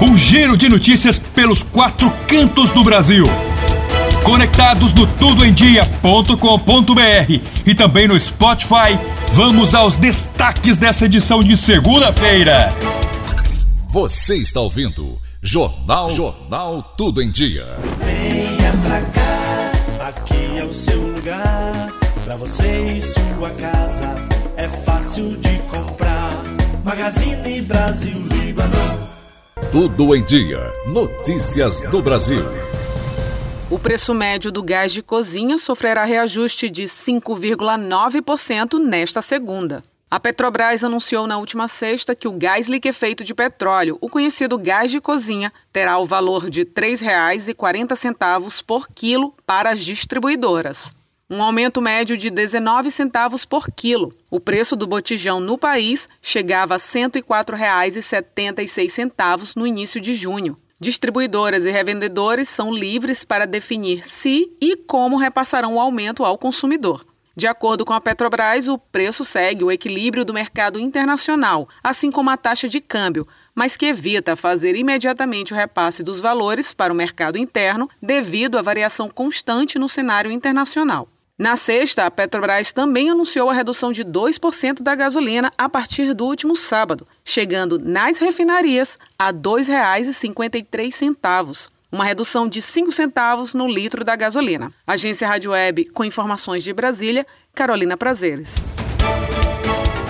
um giro de notícias pelos quatro cantos do Brasil. Conectados no tudoemdia.com.br e também no Spotify, vamos aos destaques dessa edição de segunda-feira. Você está ouvindo Jornal Jornal Tudo em Dia. Venha pra cá, aqui é o seu lugar. Pra você e sua casa é fácil de comprar. Magazine Brasil Líbano. Tudo em Dia. Notícias do Brasil. O preço médio do gás de cozinha sofrerá reajuste de 5,9% nesta segunda. A Petrobras anunciou na última sexta que o gás liquefeito de petróleo, o conhecido gás de cozinha, terá o valor de R$ 3,40 por quilo para as distribuidoras. Um aumento médio de 19 centavos por quilo. O preço do botijão no país chegava a R$ 104,76 no início de junho. Distribuidoras e revendedores são livres para definir se e como repassarão o aumento ao consumidor. De acordo com a Petrobras, o preço segue o equilíbrio do mercado internacional, assim como a taxa de câmbio, mas que evita fazer imediatamente o repasse dos valores para o mercado interno devido à variação constante no cenário internacional. Na sexta, a Petrobras também anunciou a redução de 2% da gasolina a partir do último sábado, chegando nas refinarias a R$ 2,53, uma redução de 5 centavos no litro da gasolina. Agência Rádio Web, com informações de Brasília, Carolina Prazeres.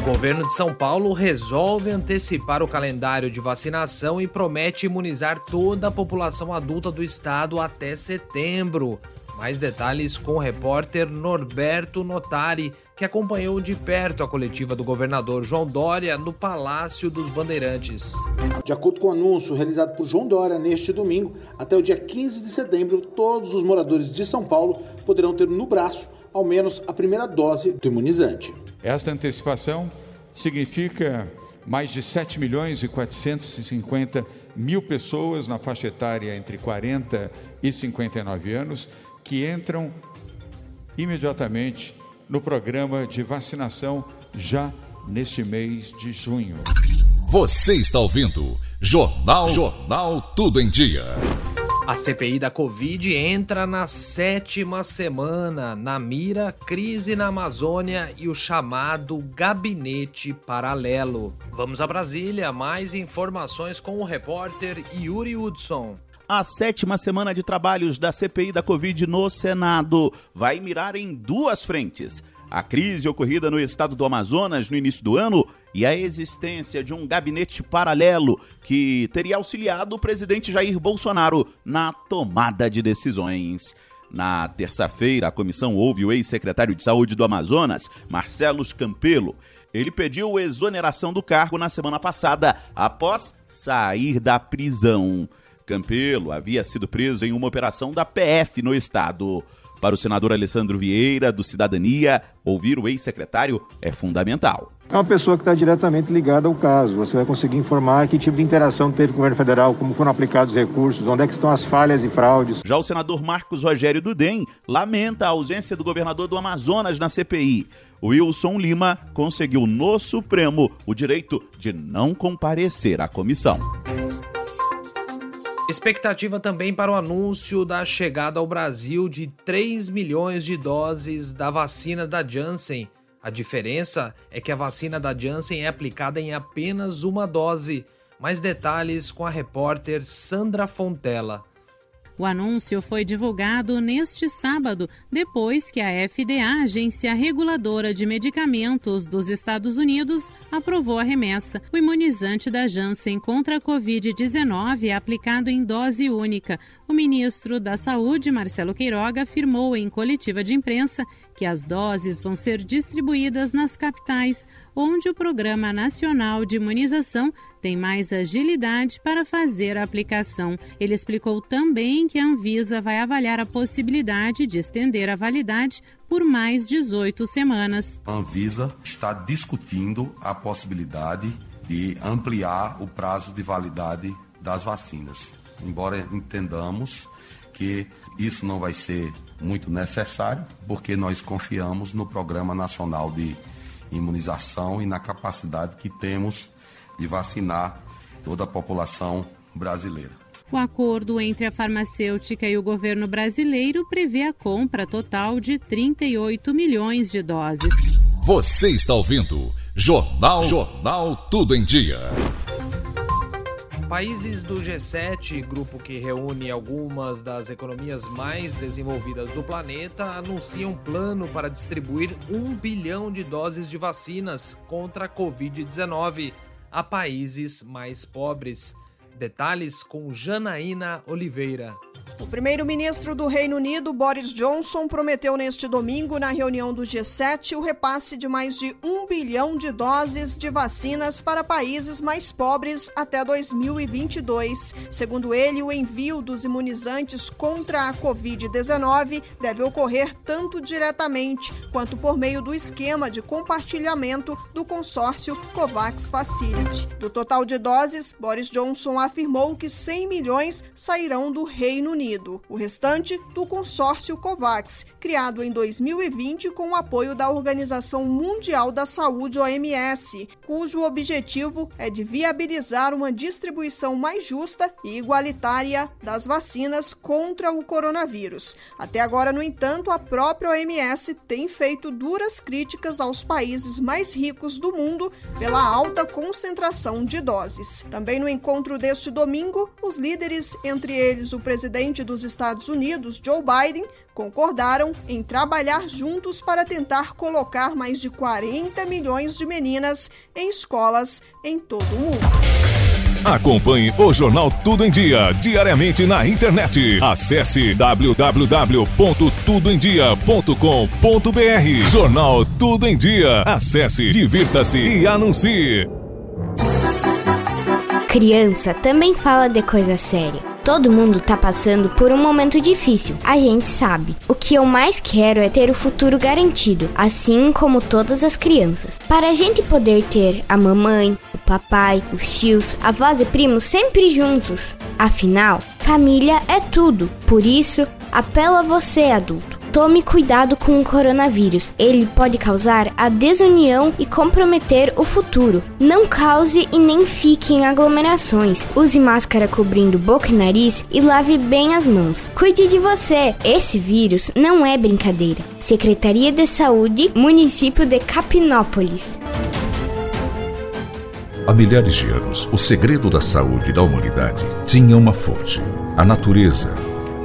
O governo de São Paulo resolve antecipar o calendário de vacinação e promete imunizar toda a população adulta do estado até setembro. Mais detalhes com o repórter Norberto Notari, que acompanhou de perto a coletiva do governador João Dória no Palácio dos Bandeirantes. De acordo com o anúncio realizado por João Dória neste domingo, até o dia 15 de setembro, todos os moradores de São Paulo poderão ter no braço ao menos a primeira dose do imunizante. Esta antecipação significa mais de 7 milhões e 450 mil pessoas na faixa etária entre 40 e 59 anos que entram imediatamente no programa de vacinação já neste mês de junho. Você está ouvindo Jornal Jornal Tudo em Dia. A CPI da Covid entra na sétima semana. Na mira, crise na Amazônia e o chamado gabinete paralelo. Vamos a Brasília, mais informações com o repórter Yuri Hudson. A sétima semana de trabalhos da CPI da Covid no Senado vai mirar em duas frentes: a crise ocorrida no estado do Amazonas no início do ano e a existência de um gabinete paralelo que teria auxiliado o presidente Jair Bolsonaro na tomada de decisões. Na terça-feira, a comissão ouve o ex-secretário de Saúde do Amazonas, Marcelo Campelo. Ele pediu exoneração do cargo na semana passada, após sair da prisão. Campelo havia sido preso em uma operação da PF no estado. Para o senador Alessandro Vieira, do Cidadania, ouvir o ex-secretário é fundamental. É uma pessoa que está diretamente ligada ao caso. Você vai conseguir informar que tipo de interação teve com o governo federal, como foram aplicados os recursos, onde é que estão as falhas e fraudes. Já o senador Marcos Rogério Dudem lamenta a ausência do governador do Amazonas na CPI. Wilson Lima conseguiu no Supremo o direito de não comparecer à comissão. Expectativa também para o anúncio da chegada ao Brasil de 3 milhões de doses da vacina da Janssen. A diferença é que a vacina da Janssen é aplicada em apenas uma dose. Mais detalhes com a repórter Sandra Fontela. O anúncio foi divulgado neste sábado, depois que a FDA, agência reguladora de medicamentos dos Estados Unidos, aprovou a remessa. O imunizante da Janssen contra a Covid-19 é aplicado em dose única. O ministro da Saúde, Marcelo Queiroga, afirmou em coletiva de imprensa que as doses vão ser distribuídas nas capitais. onde o Programa Nacional de Imunização tem mais agilidade para fazer a aplicação. Ele explicou também que a Anvisa vai avaliar a possibilidade de estender a validade por mais 18 semanas. A Anvisa está discutindo a possibilidade de ampliar o prazo de validade das vacinas. Embora entendamos que isso não vai ser muito necessário, porque nós confiamos no Programa Nacional de Imunização e na capacidade que temos de vacinar toda a população brasileira. O acordo entre a farmacêutica e o governo brasileiro prevê a compra total de 38 milhões de doses. Você está ouvindo Jornal Jornal Tudo em Dia. Países do G7, grupo que reúne algumas das economias mais desenvolvidas do planeta, anunciam um plano para distribuir um bilhão de doses de vacinas contra a Covid-19 a países mais pobres. Detalhes com Janaína Oliveira. O primeiro-ministro do Reino Unido, Boris Johnson, prometeu neste domingo, na reunião do G7, o repasse de mais de um bilhão de doses de vacinas para países mais pobres até 2022. Segundo ele, o envio dos imunizantes contra a Covid-19 deve ocorrer tanto diretamente quanto por meio do esquema de compartilhamento do consórcio COVAX Facility. Do total de doses, Boris Johnson afirmou que 100 milhões sairão do Reino Unido. Unido, o restante do consórcio COVAX, criado em 2020 com o apoio da Organização Mundial da Saúde, OMS, cujo objetivo é de viabilizar uma distribuição mais justa e igualitária das vacinas contra o coronavírus. Até agora, no entanto, a própria OMS tem feito duras críticas aos países mais ricos do mundo pela alta concentração de doses. Também no encontro deste domingo, os líderes, entre eles o presidente presidente dos Estados Unidos, Joe Biden, concordaram em trabalhar juntos para tentar colocar mais de 40 milhões de meninas em escolas em todo o mundo. Acompanhe o Jornal Tudo em Dia, diariamente na internet. Acesse www.tudoemdia.com.br. Jornal Tudo em Dia. Acesse, divirta-se e anuncie. Criança também fala de coisa séria. Todo mundo tá passando por um momento difícil, a gente sabe. O que eu mais quero é ter o futuro garantido, assim como todas as crianças. Para a gente poder ter a mamãe, o papai, os tios, avós e primos sempre juntos. Afinal, família é tudo. Por isso, apelo a você, adulto. Tome cuidado com o coronavírus. Ele pode causar a desunião e comprometer o futuro. Não cause e nem fique em aglomerações. Use máscara cobrindo boca e nariz e lave bem as mãos. Cuide de você. Esse vírus não é brincadeira. Secretaria de Saúde, Município de Capinópolis. Há milhares de anos, o segredo da saúde da humanidade tinha uma fonte: a natureza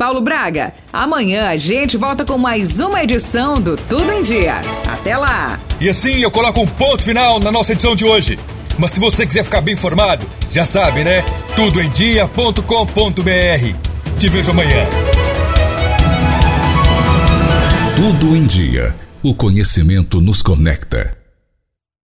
Paulo Braga. Amanhã a gente volta com mais uma edição do Tudo em Dia. Até lá! E assim eu coloco um ponto final na nossa edição de hoje. Mas se você quiser ficar bem informado, já sabe, né? Tudoemdia.com.br. Te vejo amanhã. Tudo em Dia. O conhecimento nos conecta.